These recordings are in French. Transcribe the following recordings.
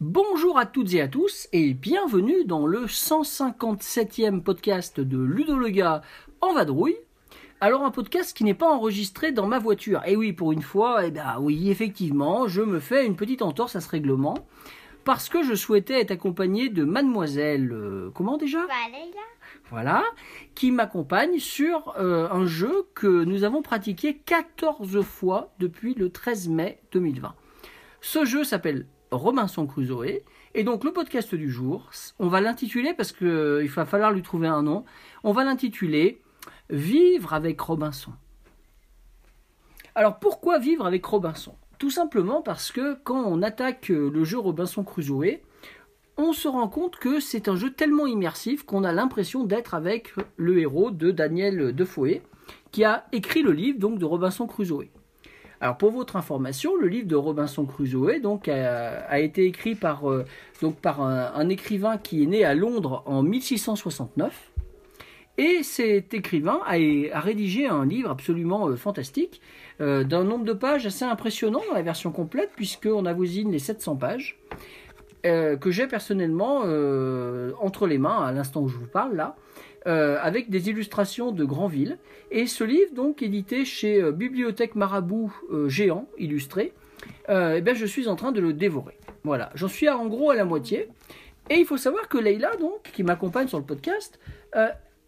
Bonjour à toutes et à tous et bienvenue dans le 157e podcast de Ludo le gars en vadrouille. Alors un podcast qui n'est pas enregistré dans ma voiture. Et oui, pour une fois, eh ben oui, effectivement, je me fais une petite entorse à ce règlement parce que je souhaitais être accompagné de mademoiselle euh, comment déjà? Voilà. Voilà, qui m'accompagne sur euh, un jeu que nous avons pratiqué 14 fois depuis le 13 mai 2020. Ce jeu s'appelle Robinson Crusoe. Et donc le podcast du jour, on va l'intituler parce qu'il va falloir lui trouver un nom. On va l'intituler Vivre avec Robinson. Alors pourquoi vivre avec Robinson? Tout simplement parce que quand on attaque euh, le jeu Robinson Crusoe, on se rend compte que c'est un jeu tellement immersif qu'on a l'impression d'être avec le héros de Daniel Defoe, qui a écrit le livre donc de Robinson Crusoe. Alors pour votre information, le livre de Robinson Crusoe donc a, été écrit par euh, donc par un écrivain qui est né à Londres en 1669. Et cet écrivain a, rédigé un livre absolument euh, fantastique, euh, d'un nombre de pages assez impressionnant dans la version complète, puisqu'on avoisine les 700 pages, euh, que j'ai personnellement entre les mains à l'instant où je vous parle là, avec des illustrations de Granville. Et ce livre, donc édité chez Bibliothèque Marabout Géant, illustré, eh bien, je suis en train de le dévorer. Voilà, j'en suis en gros à la moitié. Et il faut savoir que Leïla, donc, qui m'accompagne sur le podcast,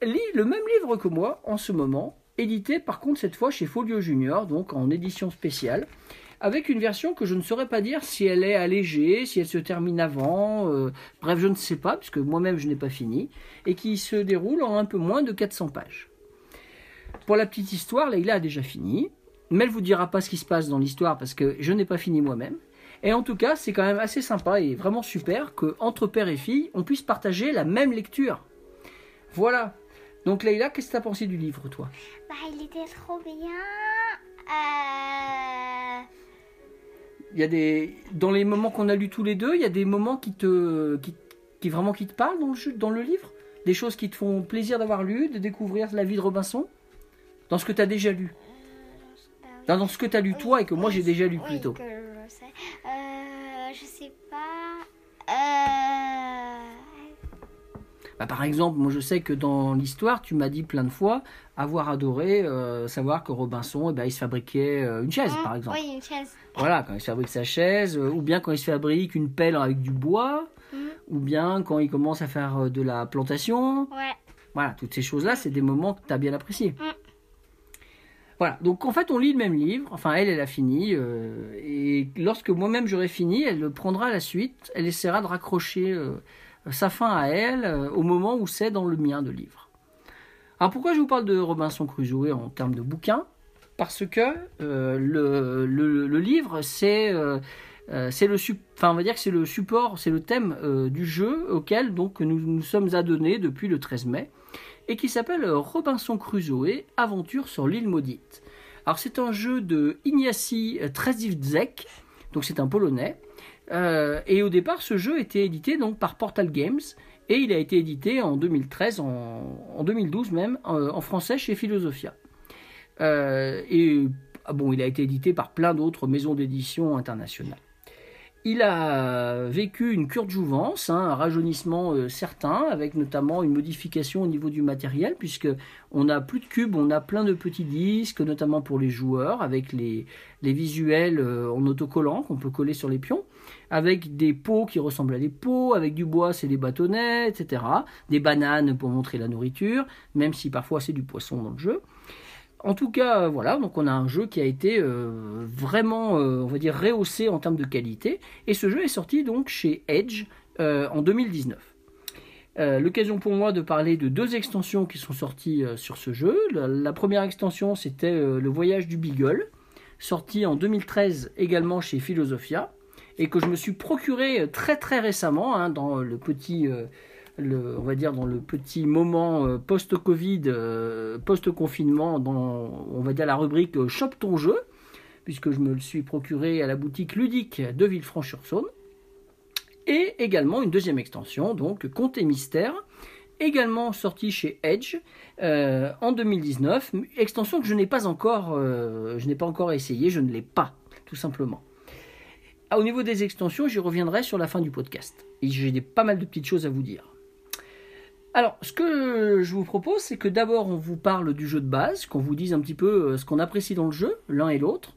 lit le même livre que moi en ce moment, édité par contre cette fois chez Folio Junior, donc en édition spéciale, avec une version que je ne saurais pas dire si elle est allégée, si elle se termine avant, euh, bref, je ne sais pas, puisque moi-même je n'ai pas fini, et qui se déroule en un peu moins de 400 pages. Pour la petite histoire, Leïla a déjà fini, mais elle vous dira pas ce qui se passe dans l'histoire parce que je n'ai pas fini moi-même. Et en tout cas, c'est quand même assez sympa et vraiment super que entre père et fille, on puisse partager la même lecture. Voilà. Donc Leïla, qu'est-ce que t'as pensé du livre, toi? Bah, il était trop bien. Euh... Il y a des dans les moments qu'on a lus tous les deux, il y a des moments qui te qui, qui vraiment qui te parlent dans le dans le livre, des choses qui te font plaisir d'avoir lu, de découvrir la vie de Robinson? Dans ce que tu as déjà lu? bah oui. Dans, dans ce que tu as lu toi et que moi j'ai déjà lu plutôt. que Bah, par exemple, moi je sais que dans l'histoire, tu m'as dit plein de fois avoir adoré euh, savoir que Robinson, eh ben, il se fabriquait euh, une chaise, Hum, par exemple. Oui, une chaise. Voilà, quand il se fabrique sa chaise, euh, ou bien quand il se fabrique une pelle avec du bois, Hum. ou bien quand il commence à faire de la plantation. Ouais. Voilà, toutes ces choses-là, c'est des moments que tu as bien appréciés. Mm. Voilà, donc en fait, on lit le même livre. Enfin, elle, elle a fini. et lorsque moi-même j'aurai fini, elle prendra la suite. Elle essaiera de raccrocher sa fin à elle euh, au moment où c'est dans le mien de livre. Alors pourquoi je vous parle de Robinson Crusoe en termes de bouquin? Parce que euh, le, le- livre, c'est euh, le enfin va dire que c'est le support, c'est le thème du jeu auquel donc nous nous sommes adonnés depuis le 13 mai et qui s'appelle Robinson Crusoe Aventure sur l'île maudite. Alors c'est un jeu de Ignacy Trzewiczek, donc c'est un polonais. Euh, et au départ, ce jeu était édité donc par Portal Games et il a été édité en 2013, en, en 2012 même, en, en français chez Philosophia. Euh, et ah bon, il a été édité par plein d'autres maisons d'édition internationales. Il a vécu une cure de jouvence, hein, un rajeunissement euh, certain, avec notamment une modification au niveau du matériel, puisque on n'a plus de cubes, on a plein de petits disques, notamment pour les joueurs, avec les, les visuels euh, en autocollant qu'on peut coller sur les pions, avec des pots qui ressemblent à des pots, avec du bois, c'est des bâtonnets, etc. Des bananes pour montrer la nourriture, même si parfois c'est du poisson dans le jeu. En tout cas, euh, voilà, donc on a un jeu qui a été euh, vraiment, euh, on va dire, rehaussé en termes de qualité. Et ce jeu est sorti donc chez Edge en 2019. Euh, L'occasion pour moi de parler de deux extensions qui sont sorties sur ce jeu. La, première extension, c'était Le Voyage du Beagle, sorti en 2013 également chez Philosophia, et que je me suis procuré très très récemment hein, dans le petit, le, on va dire dans le petit moment euh, post-Covid, euh, post-confinement, dans on va dire la rubrique euh, Shop ton jeu, puisque je me le suis procuré à la boutique ludique de Villefranche-sur-Saône, et également une deuxième extension, donc Conte Mystère, également sortie chez Edge en 2019, extension que je n'ai pas encore, euh, je n'ai pas encore je ne l'ai pas, tout simplement. Ah, au niveau des extensions, j'y reviendrai sur la fin du podcast. J'ai pas mal de petites choses à vous dire. Alors, ce que je vous propose, c'est que d'abord on vous parle du jeu de base, qu'on vous dise un petit peu euh, ce qu'on apprécie dans le jeu, l'un et l'autre.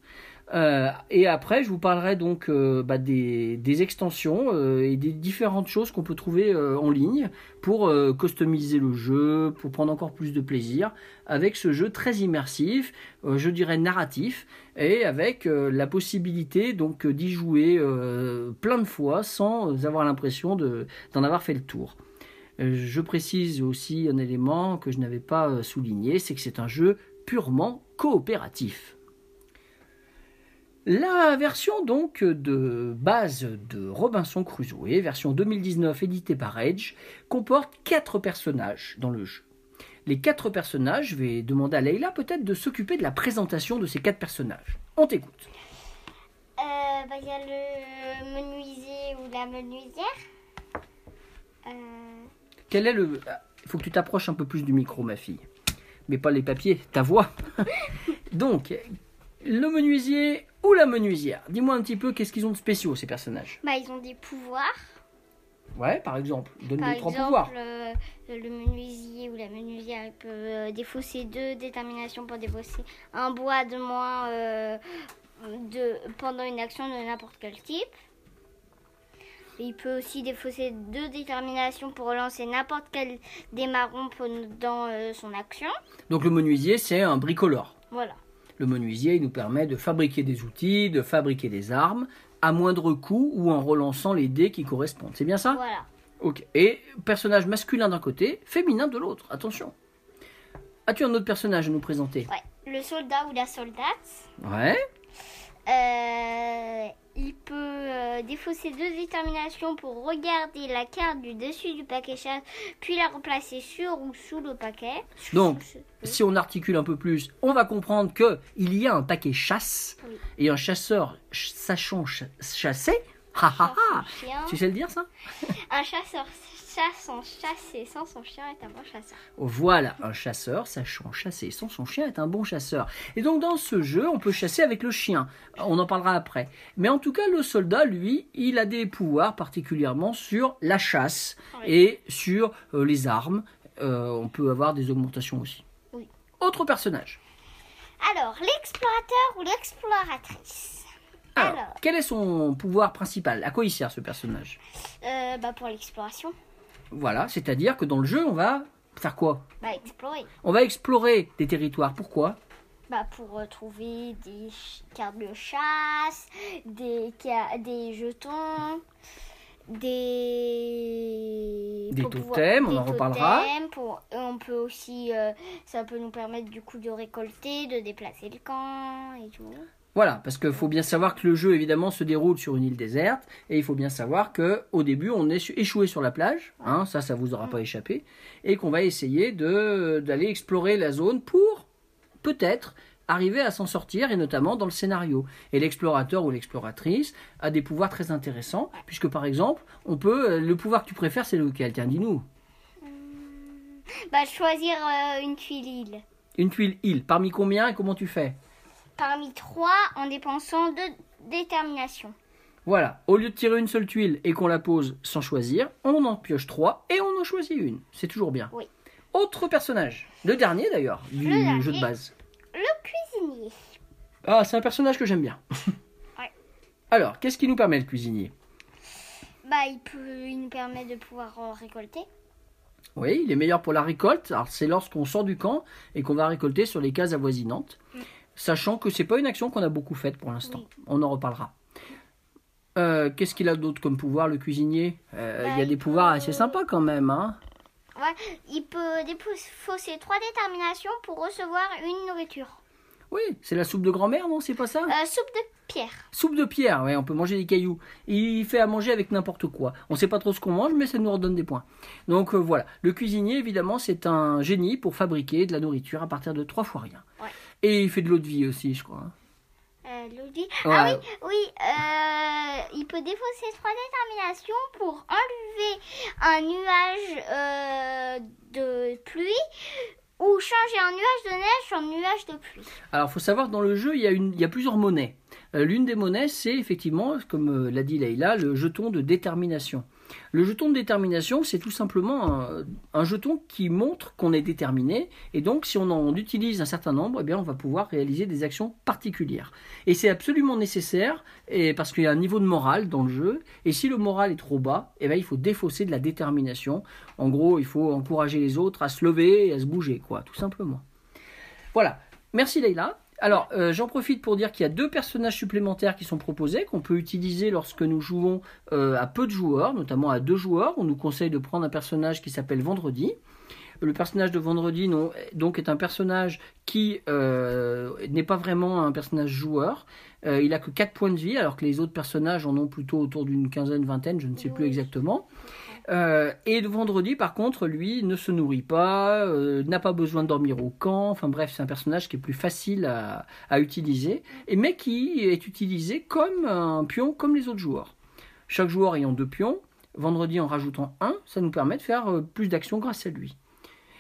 Euh, et après, je vous parlerai donc euh, bah, des, extensions et des différentes choses qu'on peut trouver en ligne pour customiser le jeu, pour prendre encore plus de plaisir avec ce jeu très immersif, je dirais narratif, et avec la possibilité donc d'y jouer plein de fois sans avoir l'impression de- d'en avoir fait le tour. Euh, Je précise aussi un élément que je n'avais pas euh, souligné, c'est que c'est un jeu purement coopératif. La version donc de base de Robinson Crusoe, version 2019 éditée par Edge, comporte quatre personnages dans le jeu. Les quatre personnages, je vais demander à Leïla peut-être de s'occuper de la présentation de ces quatre personnages. On t'écoute. Euh, bah, il y a le menuisier ou la menuisière. Quel est le... Il faut que tu t'approches un peu plus du micro, ma fille. Mais pas les papiers, ta voix. donc, le menuisier ou la menuisière? Dis-moi un petit peu qu'est-ce qu'ils ont de spéciaux, ces personnages? bah, ils ont des pouvoirs. Ouais, par exemple. Donne-nous trois pouvoirs. euh, le menuisier ou la menuisière peut euh, défausser deux déterminations pour défausser un bois de moins euh, de, pendant une action de n'importe quel type. Il peut aussi défausser deux déterminations pour relancer n'importe quel démarron pendant euh, son action. Donc, le menuisier, c'est un bricoleur. Voilà. Le menuisier il nous permet de fabriquer des outils, de fabriquer des armes, à moindre coût ou en relançant les dés qui correspondent. C'est bien ça? Voilà. Ok. Et personnage masculin d'un côté, féminin de l'autre. Attention. As-tu un autre personnage à nous présenter? Ouais. Le soldat ou la soldate? Ouais. Euh, il peut euh, défausser deux déterminations pour regarder la carte du dessus du paquet chasse, puis la remplacer sur ou sous le paquet. Donc, si on articule un peu plus, on va comprendre que il y a un paquet chasse Oui. et un chasseur ch- sachant ch- chasser. Ha. Tu sais le dire ça? Un chasseur chasse sans chasser sans son chien est un bon chasseur. Voilà, un chasseur sachant chasser sans son chien est un bon chasseur. Et donc dans ce jeu, on peut chasser avec le chien. On en parlera après. Mais en tout cas, le soldat, lui, il a des pouvoirs particulièrement sur la chasse Oui. et sur euh, les armes. Euh, on peut avoir des augmentations aussi. Oui. Autre personnage. Alors, l'explorateur ou l'exploratrice. Alors, Alors. quel est son pouvoir principal? À quoi il sert ce personnage? Euh, bah pour l'exploration. Voilà, c'est-à-dire que dans le jeu, on va faire quoi? Bah explorer. On va explorer des territoires. Pourquoi? Bah pour trouver des cartes de chasse, des, des jetons, des... Des totems, on des en reparlera. pour- on peut aussi, euh, ça peut nous permettre du coup de récolter, de déplacer le camp et tout. Voilà, parce qu'il faut bien savoir que le jeu évidemment se déroule sur une île déserte et il faut bien savoir que au début on est échoué sur la plage, hein, ça ça vous aura pas échappé, et qu'on va essayer de d'aller explorer la zone pour peut-être arriver à s'en sortir et notamment dans le scénario. Et l'explorateur ou l'exploratrice a des pouvoirs très intéressants puisque par exemple on peut le pouvoir que tu préfères c'est lequel? Tiens dis-nous. Bah choisir euh, une tuile île. Une tuile île. Parmi combien et comment tu fais? Parmi trois en dépensant deux déterminations. Voilà, au lieu de tirer une seule tuile et qu'on la pose sans choisir, on en pioche trois et on en choisit une. C'est toujours bien. Oui. Autre personnage, le dernier d'ailleurs, du dernier. jeu de base. Le cuisinier. Ah, c'est un personnage que j'aime bien. Ouais. Alors, qu'est-ce qui nous permet le cuisinier? Bah il peut, il nous permet de pouvoir euh, récolter. Oui, il est meilleur pour la récolte. Alors, c'est lorsqu'on sort du camp et qu'on va récolter sur les cases avoisinantes. Sachant que c'est pas une action qu'on a beaucoup faite pour l'instant. Oui. On en reparlera. Euh, Qu'est-ce qu'il a d'autre comme pouvoir, le cuisinier? Euh, Il y a Bah, des pouvoirs peut- assez sympas quand même, hein Ouais, il peut défausser trois déterminations pour recevoir une nourriture. Oui, c'est la soupe de grand-mère, non C'est pas ça? Euh, soupe de pierre. Soupe de pierre, ouais, on peut manger des cailloux. Il fait à manger avec n'importe quoi. On sait pas trop ce qu'on mange, mais ça nous redonne des points. Donc euh, voilà, le cuisinier, évidemment, c'est un génie pour fabriquer de la nourriture à partir de trois fois rien. Ouais. Et il fait de l'eau de vie aussi, je crois. Euh. Ouais. Ah oui, oui. euh, il peut défausser trois déterminations pour enlever un nuage euh, de pluie ou changer un nuage de neige en nuage de pluie. Alors, faut savoir dans le jeu, il y a, une, il y a plusieurs monnaies. L'une des monnaies, c'est effectivement, comme l'a dit Leïla, le jeton de détermination. Le jeton de détermination, c'est tout simplement un, jeton qui montre qu'on est déterminé, et donc si on en utilise un certain nombre, eh bien, on va pouvoir réaliser des actions particulières. Et c'est absolument nécessaire, parce qu'il y a un niveau de morale dans le jeu, et si le moral est trop bas, eh bien, il faut défausser de la détermination. En gros, il faut encourager les autres à se lever et à se bouger, quoi, tout simplement. Voilà. Merci Leïla. Alors, euh, j'en profite pour dire qu'il y a deux personnages supplémentaires qui sont proposés, qu'on peut utiliser lorsque nous jouons euh, à peu de joueurs, notamment à deux joueurs. On nous conseille de prendre un personnage qui s'appelle Vendredi. Le personnage de Vendredi non, donc est un personnage qui euh, n'est pas vraiment un personnage joueur. Il a que 4 points de vie, alors que les autres personnages en ont plutôt autour d'une quinzaine, vingtaine, je ne sais plus exactement. Euh, et le vendredi, par contre, lui, ne se nourrit pas, euh, n'a pas besoin de dormir au camp. Enfin bref, c'est un personnage qui est plus facile à, utiliser, mais qui est utilisé comme un pion, comme les autres joueurs. Chaque joueur ayant deux pions, vendredi en rajoutant un, ça nous permet de faire euh, plus d'actions grâce à lui.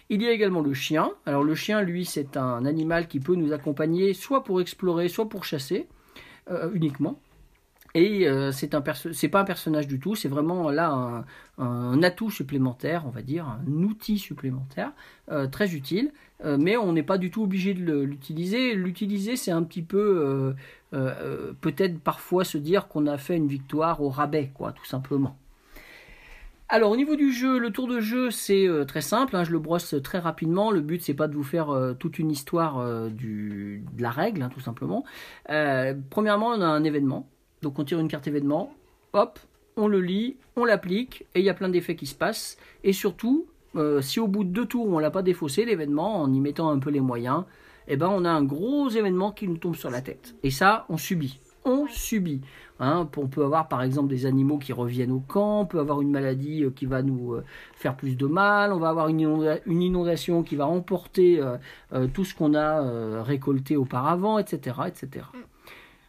Il y a également le chien. Alors le chien, lui, c'est un animal qui peut nous accompagner soit pour explorer, soit pour chasser, uniquement. Et euh, c'est pas un personnage du tout, c'est vraiment là un, atout supplémentaire, on va dire, un outil supplémentaire euh, très utile. Euh, mais on n'est pas du tout obligé de l'utiliser. L'utiliser, c'est un petit peu euh, peut-être parfois se dire qu'on a fait une victoire au rabais, quoi, tout simplement. Alors au niveau du jeu, le tour de jeu c'est très simple, hein, je le brosse très rapidement. Le but c'est pas de vous faire toute une histoire de la règle, hein, tout simplement. Premièrement, on a un événement, donc on tire une carte événement, hop, on le lit, on l'applique et il y a plein d'effets qui se passent. Et surtout, euh, si au bout de deux tours on l'a pas défaussé l'événement en y mettant un peu les moyens, eh ben on a un gros événement qui nous tombe sur la tête. Et ça, on subit. On subit. Hein, on peut avoir par exemple des animaux qui reviennent au camp, on peut avoir une maladie euh, qui va nous euh, faire plus de mal, on va avoir une, inonda- une inondation qui va emporter euh, euh, tout ce qu'on a récolté auparavant, etc., etc.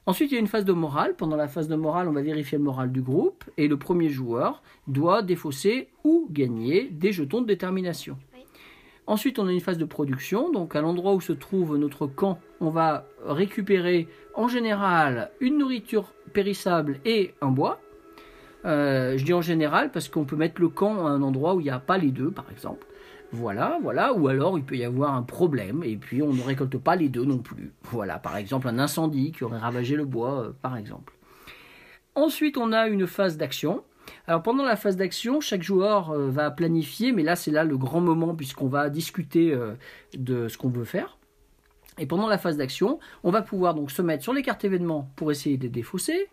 Ensuite, il y a une phase de morale. Pendant la phase de morale, on va vérifier le moral du groupe et le premier joueur doit défausser ou gagner des jetons de détermination. Ensuite, on a une phase de production. Donc, à l'endroit où se trouve notre camp, on va récupérer en général une nourriture périssable et un bois. Euh, je dis en général parce qu'on peut mettre le camp à un endroit où il n'y a pas les deux, par exemple. Voilà, voilà. Ou alors il peut y avoir un problème et puis on ne récolte pas les deux non plus. Voilà, par exemple un incendie qui aurait ravagé le bois, euh, par exemple. Ensuite, on a une phase d'action. Alors pendant la phase d'action, chaque joueur euh, va planifier, mais là c'est là le grand moment puisqu'on va discuter euh, de ce qu'on veut faire. Et pendant la phase d'action, on va pouvoir donc se mettre sur les cartes événements pour essayer de défausser.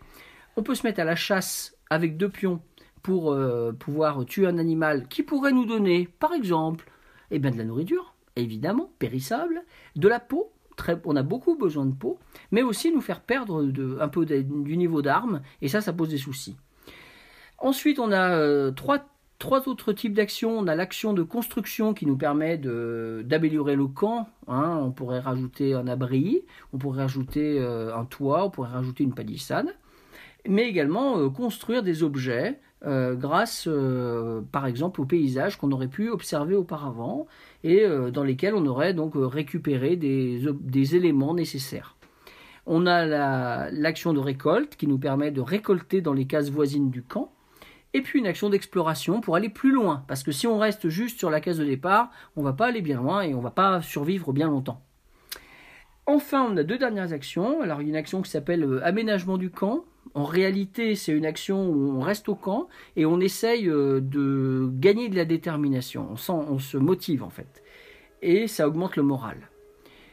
On peut se mettre à la chasse avec deux pions pour euh, pouvoir tuer un animal qui pourrait nous donner, par exemple, eh bien de la nourriture, évidemment, périssable, de la peau. Très, on a beaucoup besoin de peau, mais aussi nous faire perdre un peu du niveau d'armes, et ça, ça pose des soucis. Ensuite, on a euh, trois, trois autres types d'actions. On a l'action de construction qui nous permet d'améliorer le camp. hein. On pourrait rajouter un abri, on pourrait rajouter euh, un toit, on pourrait rajouter une palissade. Mais également construire des objets euh, grâce, euh, par exemple, aux paysages qu'on aurait pu observer auparavant et euh, dans lesquels on aurait donc récupéré des, éléments nécessaires. On a la- l'action de récolte qui nous permet de récolter dans les cases voisines du camp. Et puis une action d'exploration pour aller plus loin. Parce que si on reste juste sur la case de départ, on va pas aller bien loin et on va pas survivre bien longtemps. Enfin, on a deux dernières actions. Alors, une action qui s'appelle aménagement du camp. En réalité, c'est une action où on reste au camp et on essaye euh, de gagner de la détermination. On, se motive en fait. Et ça augmente le moral.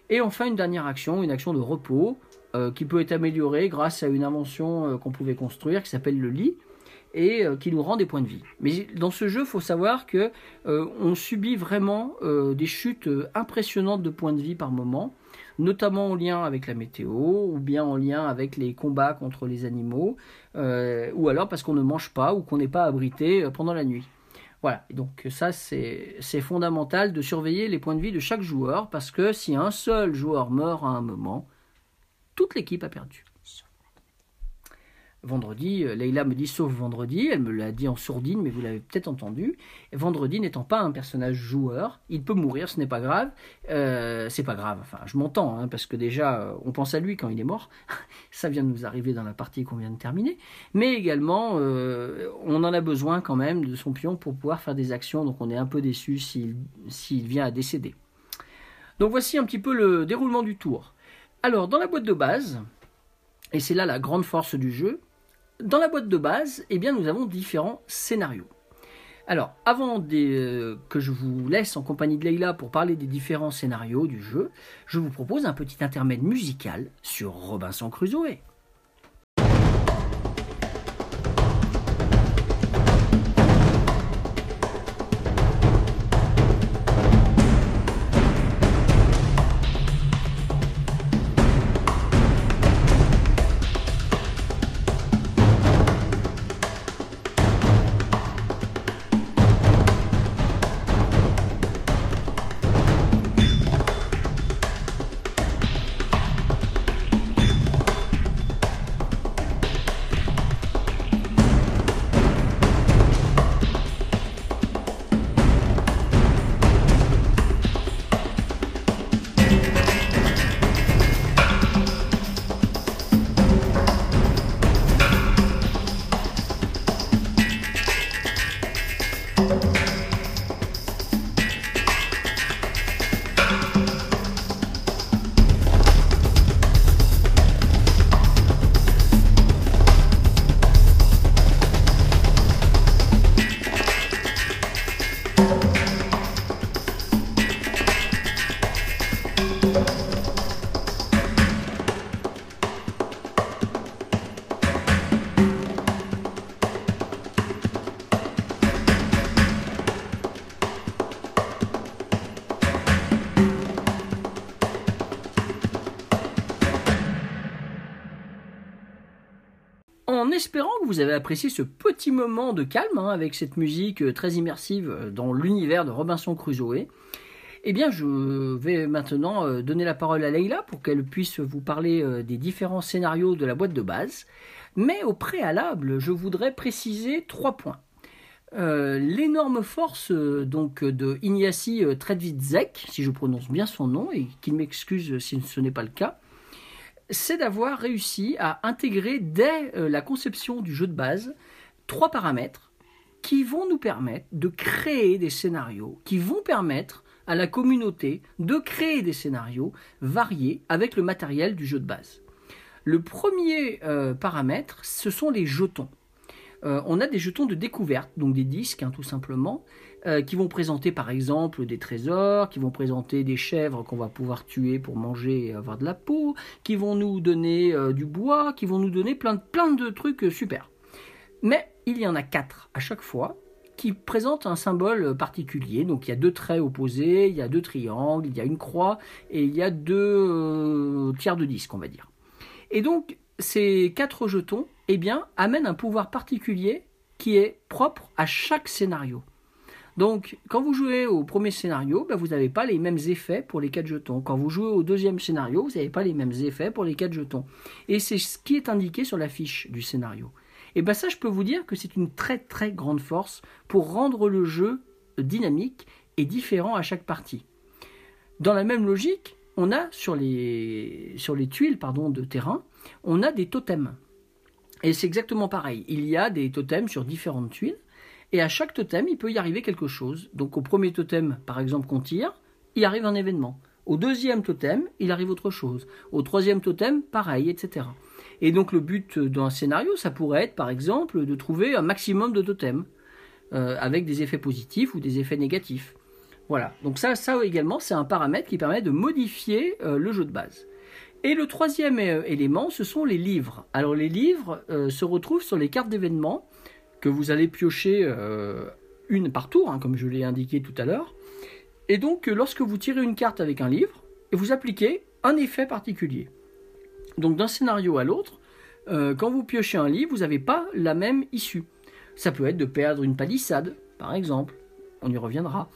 Et enfin, une dernière action, une action de repos, euh, qui peut être améliorée grâce à une invention euh, qu'on pouvait construire qui s'appelle le lit et euh, qui nous rend des points de vie. Mais dans ce jeu, il faut savoir que euh, on subit vraiment euh, des chutes euh, impressionnantes de points de vie par moment. notamment en lien avec la météo, ou bien en lien avec les combats contre les animaux, ou alors parce qu'on ne mange pas ou qu'on n'est pas abrité pendant la nuit. Voilà, donc ça c'est fondamental de surveiller les points de vie de chaque joueur, parce que si un seul joueur meurt à un moment, toute l'équipe a perdu. Vendredi, euh, Leïla me dit sauf vendredi, elle me l'a dit en sourdine, mais vous l'avez peut-être entendu. Vendredi n'étant pas un personnage joueur, il peut mourir, ce n'est pas grave. Euh, c'est pas grave, enfin je m'entends, hein, parce que déjà euh, on pense à lui quand il est mort. Ça vient de nous arriver dans la partie qu'on vient de terminer. Mais également, on en a besoin quand même de son pion pour pouvoir faire des actions, donc on est un peu déçu s'il vient à décéder. Donc voici un petit peu le déroulement du tour. Alors dans la boîte de base, et c'est là la grande force du jeu, dans la boîte de base, eh bien, nous avons différents scénarios. Alors, avant euh, que je vous laisse en compagnie de Leïla pour parler des différents scénarios du jeu, je vous propose un petit intermède musical sur Robinson Crusoe. Vous avez apprécié ce petit moment de calme hein, avec cette musique euh, très immersive euh, dans l'univers de Robinson Crusoe, eh bien je vais maintenant euh, donner la parole à Leïla pour qu'elle puisse vous parler des différents scénarios de la boîte de base. Mais au préalable, je voudrais préciser trois points. L'énorme force donc de Ignacy Tredvitzek, si je prononce bien son nom, et qu'il m'excuse si ce n'est pas le cas, c'est d'avoir réussi à intégrer dès euh, la conception du jeu de base trois paramètres qui vont nous permettre de créer des scénarios, qui vont permettre à la communauté de créer des scénarios variés avec le matériel du jeu de base. Le premier euh, paramètre, ce sont les jetons. Euh, on a des jetons de découverte, donc des disques hein, tout simplement, euh, qui vont présenter par exemple des trésors, qui vont présenter des chèvres qu'on va pouvoir tuer pour manger et avoir de la peau, qui vont nous donner euh, du bois, qui vont nous donner plein de, plein de trucs euh, super. Mais il y en a quatre à chaque fois qui présentent un symbole particulier. Donc il y a deux traits opposés, il y a deux triangles, il y a une croix et il y a deux tiers de disque, on va dire. Et donc ces quatre jetons, eh bien, amènent un pouvoir particulier qui est propre à chaque scénario. Donc, quand vous jouez au premier scénario, ben, vous n'avez pas les mêmes effets pour les quatre jetons. Quand vous jouez au deuxième scénario, vous n'avez pas les mêmes effets pour les quatre jetons. Et c'est ce qui est indiqué sur la fiche du scénario. Et ben ça, je peux vous dire que c'est une très très grande force pour rendre le jeu dynamique et différent à chaque partie. Dans la même logique, on a sur les, sur les tuiles pardon, de terrain, on a des totems. Et c'est exactement pareil. Il y a des totems sur différentes tuiles. Et à chaque totem, il peut y arriver quelque chose. Donc au premier totem, par exemple, qu'on tire, il arrive un événement. Au deuxième totem, il arrive autre chose. Au troisième totem, pareil, etc. Et donc le but d'un scénario, ça pourrait être, par exemple, de trouver un maximum de totems, euh, avec des effets positifs ou des effets négatifs. Voilà. Donc ça, ça également, c'est un paramètre qui permet de modifier euh, le jeu de base. Et le troisième euh, élément, ce sont les livres. Alors les livres se retrouvent sur les cartes d'événements que vous allez piocher euh, une par tour, hein, comme je l'ai indiqué tout à l'heure. Et donc, euh, lorsque vous tirez une carte avec un livre, vous appliquez un effet particulier. Donc d'un scénario à l'autre, euh, quand vous piochez un livre, vous n'avez pas la même issue. Ça peut être de perdre une palissade, par exemple. On y reviendra.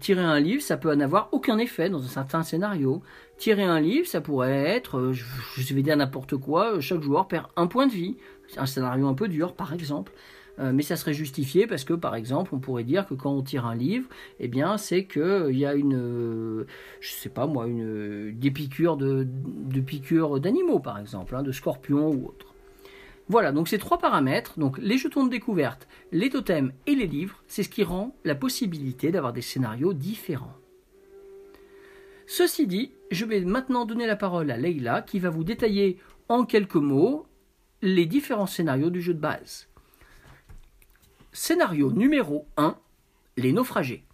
Tirer un livre, ça peut n'avoir aucun effet dans un certain scénario. Tirer un livre, ça pourrait être, je, vais dire n'importe quoi, chaque joueur perd un point de vie. Un scénario un peu dur, par exemple. Euh, mais ça serait justifié parce que, par exemple, on pourrait dire que quand on tire un livre, eh bien, c'est que il y a une, euh, je sais pas moi, une des piqûres de, piqûres d'animaux, par exemple, hein, de scorpions ou autres. Voilà, donc ces trois paramètres, donc les jetons de découverte, les totems et les livres, c'est ce qui rend la possibilité d'avoir des scénarios différents. Ceci dit, je vais maintenant donner la parole à Leïla qui va vous détailler en quelques mots les différents scénarios du jeu de base. Scénario numéro 1, les naufragés.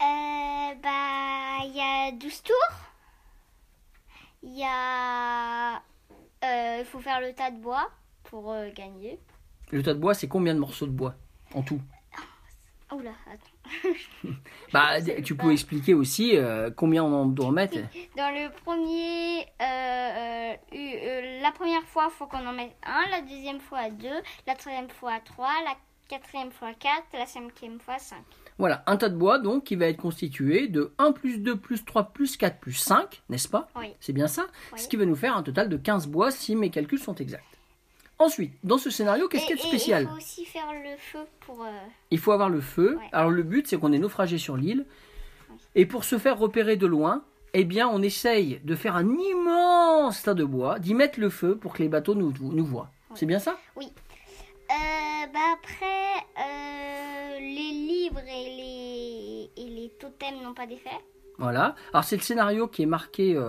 Euh, bah, il y a 12 tours. Il y a. euh, Il faut faire le tas de bois pour euh, gagner. Le tas de bois, c'est combien de morceaux de bois en tout? Oula, attends. Bah, tu peux expliquer aussi euh, combien on doit en mettre. Dans le premier. euh, euh, eu- euh, la première fois, il faut qu'on en mette un. La deuxième fois, deux. La troisième fois, trois. La quatrième fois, quatre. La cinquième fois, cinq. Voilà, un tas de bois donc qui va être constitué de 1 plus 2 plus 3 plus 4 plus 5, n'est-ce pas? Oui. C'est bien ça? Oui. Ce qui va nous faire un total de 15 bois si mes calculs sont exacts. Ensuite, dans ce scénario, qu'est-ce qu'il y a de spécial Il faut aussi faire le feu pour. euh, Il faut avoir le feu. Ouais. Alors le but, c'est qu'on est naufragé sur l'île. Et pour se faire repérer de loin, eh bien, on essaye de faire un immense tas de bois, d'y mettre le feu pour que les bateaux nous, nous voient. C'est bien ça? Euh, bah après, euh, les livres et les, et les totems n'ont pas d'effet. Voilà. Alors c'est le scénario qui est marqué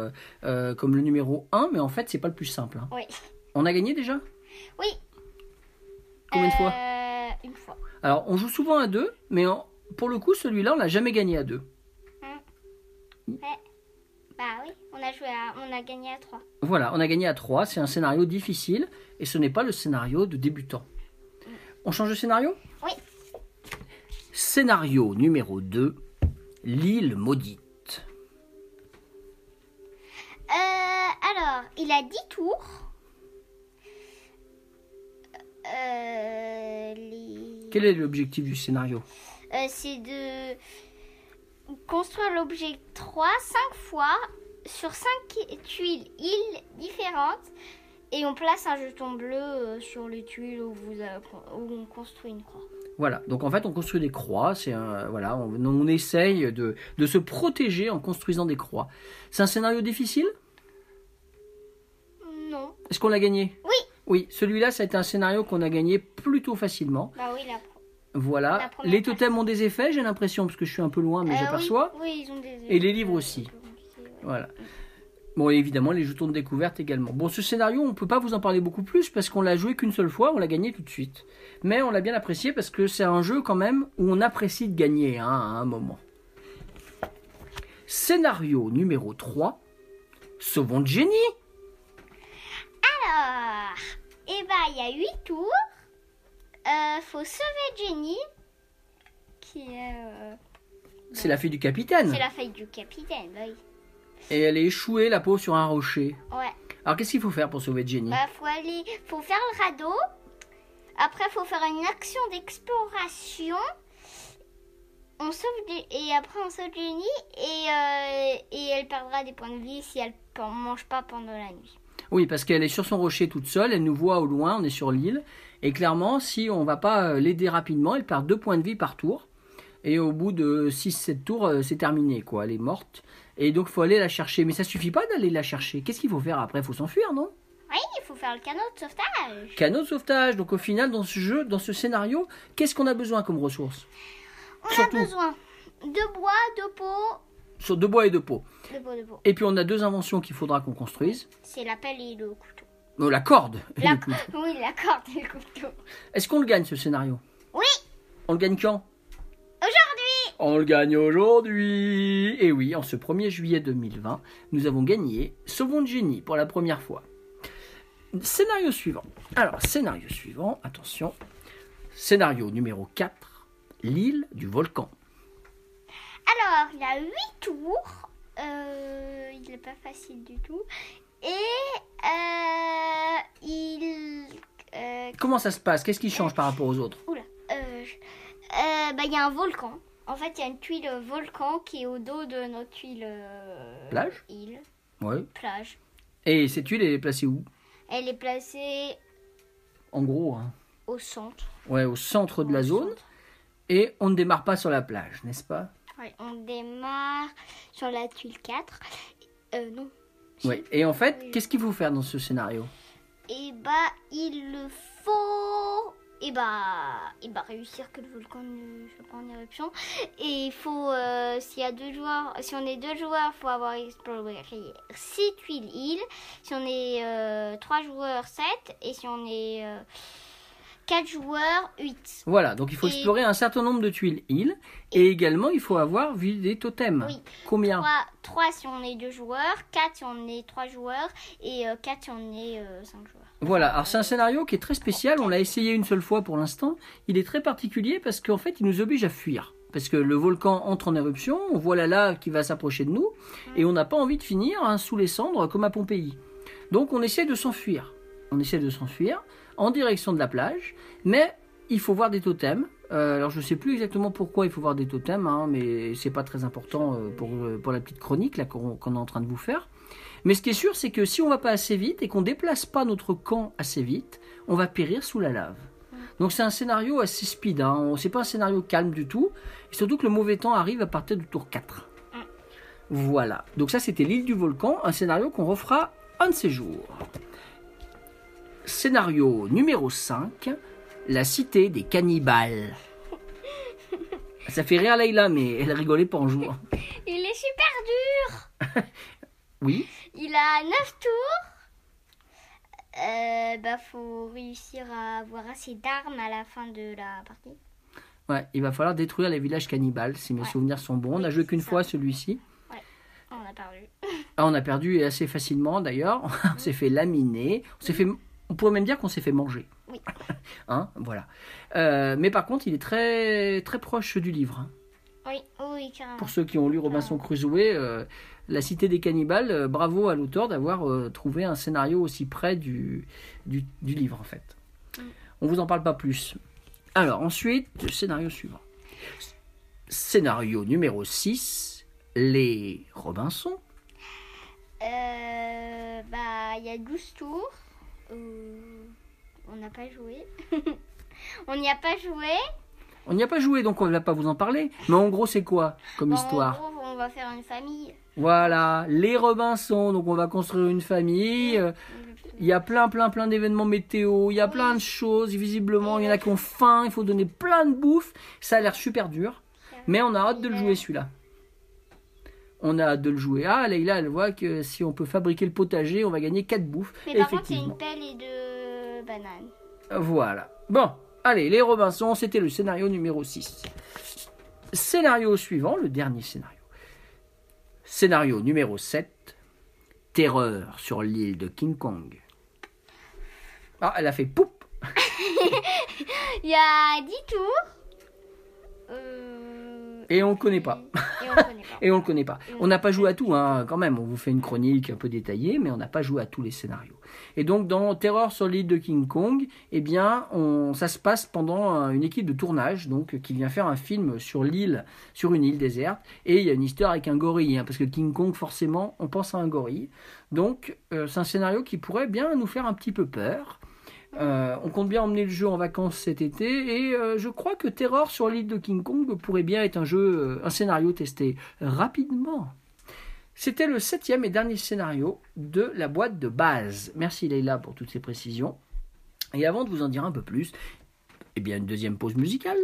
comme le numéro 1, mais en fait, c'est pas le plus simple. hein. Oui. On a gagné déjà? Oui. Combien de fois Euh, Une fois. Alors, on joue souvent à deux, mais en- pour le coup, celui-là, on l'a jamais gagné à deux. Bah oui, on a joué à, on a gagné à 3. Voilà, on a gagné à 3. C'est un scénario difficile et ce n'est pas le scénario de débutant. On change de scénario? Oui. Scénario numéro 2 L'île maudite. Euh, alors, il a 10 tours. Euh, les- Quel est l'objectif du scénario? Euh, c'est de construire l'objet 3, 5 fois sur 5 tuiles îles différentes et on place un jeton bleu euh, sur les tuiles où, vous avez- où on construit une croix. Voilà, donc en fait on construit des croix, c'est un, voilà, on, on essaye de, de se protéger en construisant des croix. C'est un scénario difficile? Non. Est-ce qu'on l'a gagné? Oui. Oui, celui-là ça a été un scénario qu'on a gagné plutôt facilement. Bah oui, la Voilà, La les totems ont des effets, j'ai l'impression, parce que je suis un peu loin, mais Euh, j'aperçois. Oui, oui, ils ont des Et les livres aussi. Voilà. Bon, et évidemment, les jetons de découverte également. Bon, ce scénario, on ne peut pas vous en parler beaucoup plus parce qu'on l'a joué qu'une seule fois, on l'a gagné tout de suite. Mais on l'a bien apprécié parce que c'est un jeu quand même où on apprécie de gagner hein, à un moment. Scénario numéro 3. Sauvons Jenny. Alors, et bah, il y a 8 tours. Euh, faut sauver Jenny, qui est. euh, C'est la fille du capitaine. c'est la feuille du capitaine, bah oui. Et elle est échouée la peau sur un rocher. Ouais. Alors qu'est-ce qu'il faut faire pour sauver Jenny? Bah, faut aller, faut faire le radeau. Après, faut faire une action d'exploration. On sauve et après on sauve Jenny et, euh, et elle perdra des points de vie si elle ne mange pas pendant la nuit. Oui, parce qu'elle est sur son rocher toute seule, elle nous voit au loin, on est sur l'île. Et clairement, si on va pas euh, l'aider rapidement, elle perd deux points de vie par tour. Et au bout de 6-7 tours, euh, c'est terminé, quoi. Elle est morte. Et donc, il faut aller la chercher. Mais ça suffit pas d'aller la chercher. Qu'est-ce qu'il faut faire après? Il faut s'enfuir, non? Oui, il faut faire le canot de sauvetage. Canot de sauvetage. Donc, au final, dans ce jeu, dans ce scénario, qu'est-ce qu'on a besoin comme ressources On Surtout. a besoin de bois, de peau, Sur de bois et de peau. de peau, de peau. Et puis, on a deux inventions qu'il faudra qu'on construise. C'est la pelle et le couteau. Oh, la corde. et La- le couteau. Oui, la corde et le couteau. Est-ce qu'on le gagne, ce scénario? Oui. On le gagne quand? Aujourd'hui On le gagne aujourd'hui Et oui, en ce 1er juillet 2020, nous avons gagné Sauvons Jenny pour la première fois. Scénario suivant. Alors, scénario suivant, attention. Scénario numéro 4, l'île du volcan. Alors, il y a 8 tours. Euh, il n'est pas facile du tout. Et euh, il. euh, Comment ça se passe? Qu'est-ce qui change par rapport aux autres? Oula. Bah, il y a un volcan. En fait, il y a une tuile volcan qui est au dos de notre tuile. Plage? Île. Ouais. Plage. Et cette huile, elle est placée où? Elle est placée En gros, hein. au centre. ouais, au centre de la zone. Et on ne démarre pas sur la plage, n'est-ce pas? Ouais, on démarre sur la tuile 4. Euh, non. Oui. Et en fait, qu'est-ce qu'il faut faire dans ce scénario? Et bah, il le faut. Et bah, et bah réussir que le volcan ne soit pas en éruption. Et il faut, euh, s'il y a deux joueurs, si on est deux joueurs, faut avoir exploré 6 tuiles îles. Si on est euh, trois joueurs, 7. Et si on est euh, quatre joueurs, 8. Voilà, donc il faut Et- explorer un certain nombre de tuiles îles. Et également, il faut avoir vu des totems. Oui. Combien? 3, si on est deux joueurs, 4 si on est trois joueurs, et 4 si on est 5 joueurs. Voilà, alors c'est un scénario qui est très spécial, on l'a essayé une seule fois pour l'instant. Il est très particulier parce qu'en fait il nous oblige à fuir. Parce que le volcan entre en éruption, on voit la lave qui va s'approcher de nous, et on n'a pas envie de finir hein, sous les cendres comme à Pompéi. Donc on essaie de s'enfuir. On essaie de s'enfuir en direction de la plage, mais il faut voir des totems. Euh, alors je ne sais plus exactement pourquoi il faut voir des totems, hein, mais c'est pas très important euh, pour, euh, pour la petite chronique là qu'on est en train de vous faire. Mais ce qui est sûr, c'est que si on va pas assez vite et qu'on déplace pas notre camp assez vite, on va périr sous la lave. Donc c'est un scénario assez speed, hein. C'est pas un scénario calme du tout, et surtout que le mauvais temps arrive à partir du tour 4. Voilà, donc ça c'était l'île du volcan, un scénario qu'on refera un de ces jours. Scénario numéro 5, la cité des cannibales. Ça fait rire Leïla, mais elle rigolait pas en jouant. Il est super dur Oui, Il a 9 tours. Euh, bah, faut réussir à avoir assez d'armes à la fin de la partie. ouais, il va falloir détruire les villages cannibales, si mes Ouais. souvenirs sont bons. On a Oui, joué qu'une fois celui-ci. On a perdu. Ah, on a perdu assez facilement d'ailleurs. on s'est fait laminer. On s'est fait. On pourrait même dire qu'on s'est fait manger. Oui. hein, voilà. Euh, mais par contre, il est très très proche du livre. Oui, oui, carrément. Pour ceux qui ont lu Robinson Crusoe, euh, La Cité des Cannibales, euh, bravo à l'auteur d'avoir euh, trouvé un scénario aussi près du, du, du livre en fait. Mm. On vous en parle pas plus. Alors ensuite, le scénario suivant. Scénario numéro 6, Les Robinson. Bah, il y a 12 tours. Euh, on n'a pas joué. on n'y a pas joué. On n'y a pas joué, donc on ne va pas vous en parler. Mais en gros, c'est quoi comme Bon, histoire En gros, on va faire une famille. Voilà, les Robinson. Donc on va construire une famille. Il y a plein, plein, plein d'événements météo. Il y a plein de choses. Visiblement, il y en a qui ont faim. Il faut donner plein de bouffe. Ça a l'air super dur. Mais on a hâte de le jouer celui-là. On a hâte de le jouer. Ah, Leïla, elle voit que si on peut fabriquer le potager, on va gagner 4 bouffes. Mais par contre, Effectivement. une pelle et deux bananes. Voilà. Bon, allez, les Robinson, c'était le scénario numéro 6. Scénario suivant, le dernier scénario. Scénario numéro 7. Terreur sur l'île de King Kong. Ah, elle a fait poup Il y a 10 tours. Euh, et on ne connaît pas. Et on connaît pas. Et on ne le connaît pas. On n'a pas joué à tout, hein, quand même. On vous fait une chronique un peu détaillée, mais on n'a pas joué à tous les scénarios. Et donc, dans Terreur sur l'île de King Kong, eh bien, on, ça se passe pendant euh, une équipe de tournage, donc, qui vient faire un film sur l'île, sur une île déserte. Et il y a une histoire avec un gorille, hein, parce que King Kong, forcément, on pense à un gorille. Donc, euh, c'est un scénario qui pourrait bien nous faire un petit peu peur. Euh, on compte bien emmener le jeu en vacances cet été et euh, je crois que Terror sur l'île de King Kong pourrait bien être un jeu, euh, un scénario testé rapidement. C'était le septième et dernier scénario de la boîte de base. Merci Leïla pour toutes ces précisions. Et avant de vous en dire un peu plus, eh bien une deuxième pause musicale.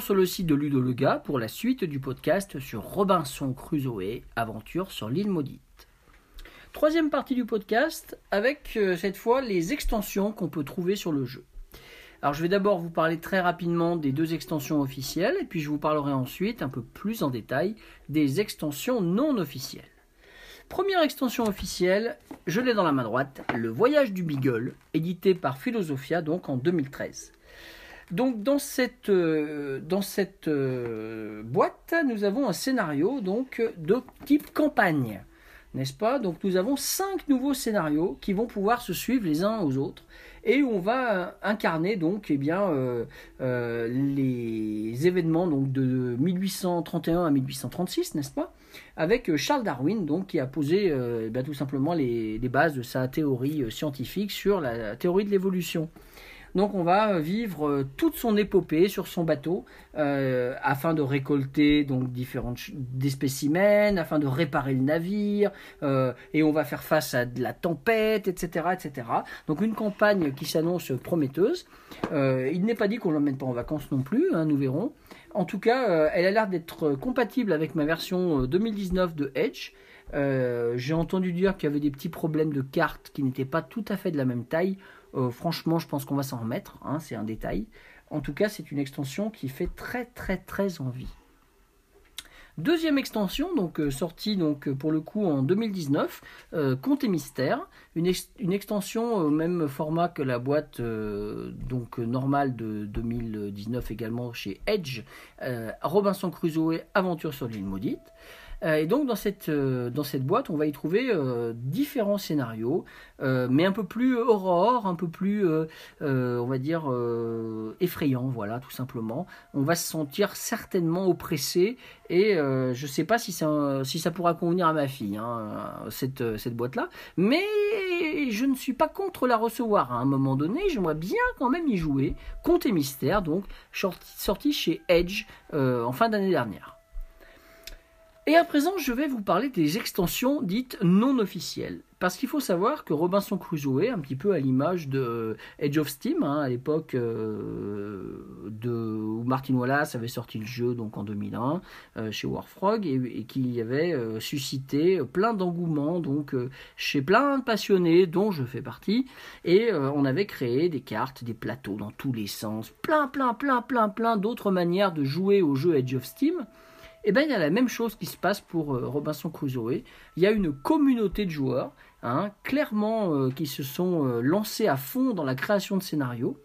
Sur le site de Ludo le Gars pour la suite du podcast sur Robinson Crusoe, aventure sur l'île maudite. Troisième partie du podcast avec euh, cette fois les extensions qu'on peut trouver sur le jeu. Alors je vais d'abord vous parler très rapidement des deux extensions officielles et puis je vous parlerai ensuite un peu plus en détail des extensions non officielles. Première extension officielle, je l'ai dans la main droite, Le Voyage du Beagle, édité par Philosophia donc en 2013. Donc dans cette, euh, euh, boîte, nous avons un scénario donc de type campagne, n'est-ce pas? Donc nous avons cinq nouveaux scénarios qui vont pouvoir se suivre les uns aux autres et on va incarner donc eh bien euh, euh, les événements donc de 1831 à 1836, n'est-ce pas? Avec euh, Charles Darwin donc qui a posé eh tout simplement les, bases de sa théorie scientifique sur la théorie de l'évolution. Donc on va vivre euh, toute son épopée sur son bateau euh, afin de récolter donc différentes des spécimens, afin de réparer le navire, euh, et on va faire face à de la tempête, etc., etc. Donc une campagne qui s'annonce prometteuse. il n'est pas dit qu'on ne l'emmène pas en vacances non plus, hein, nous verrons. En tout cas, elle a l'air d'être compatible avec ma version 2019 de Edge. J'ai entendu dire qu'il y avait des petits problèmes de cartes qui n'étaient pas tout à fait de la même taille. Euh, franchement, je pense qu'on va s'en remettre. Hein, c'est un détail. En tout cas, c'est une extension qui fait très très très envie. Deuxième extension, donc euh, sortie donc pour le coup en 2019, euh, et mystère, une, extension au même format que la boîte donc normale de 2019 également chez Edge, Robinson Crusoe Aventure sur l'île maudite. Euh, et donc dans cette, euh, dans cette boîte, on va y trouver euh, différents scénarios, mais un peu plus aurore, un peu plus, on va dire, effrayant, voilà, tout simplement. On va se sentir certainement oppressé, et je ne sais pas si ça, si ça pourra convenir à ma fille, hein, cette, cette boîte-là, mais je ne suis pas contre la recevoir à un moment donné, j'aimerais bien quand même y jouer. Conte et mystère, donc, sorti chez Edge en fin d'année dernière. Et à présent, je vais vous parler des extensions dites non officielles. Parce qu'il faut savoir que Robinson Crusoe, un petit peu à l'image de Edge of Steam, hein, à l'époque euh, où Martin Wallace avait sorti le jeu donc en 2001 euh, chez Warfrog et, qui avait euh, suscité plein d'engouement donc chez plein de passionnés dont je fais partie et on avait créé des cartes, des plateaux dans tous les sens, plein plein plein plein plein d'autres manières de jouer au jeu Edge of Steam. Et eh bien, il y a la même chose qui se passe pour euh, Robinson Crusoe. Il y a une communauté de joueurs, hein, clairement, euh, qui se sont euh, lancés à fond dans la création de scénarios.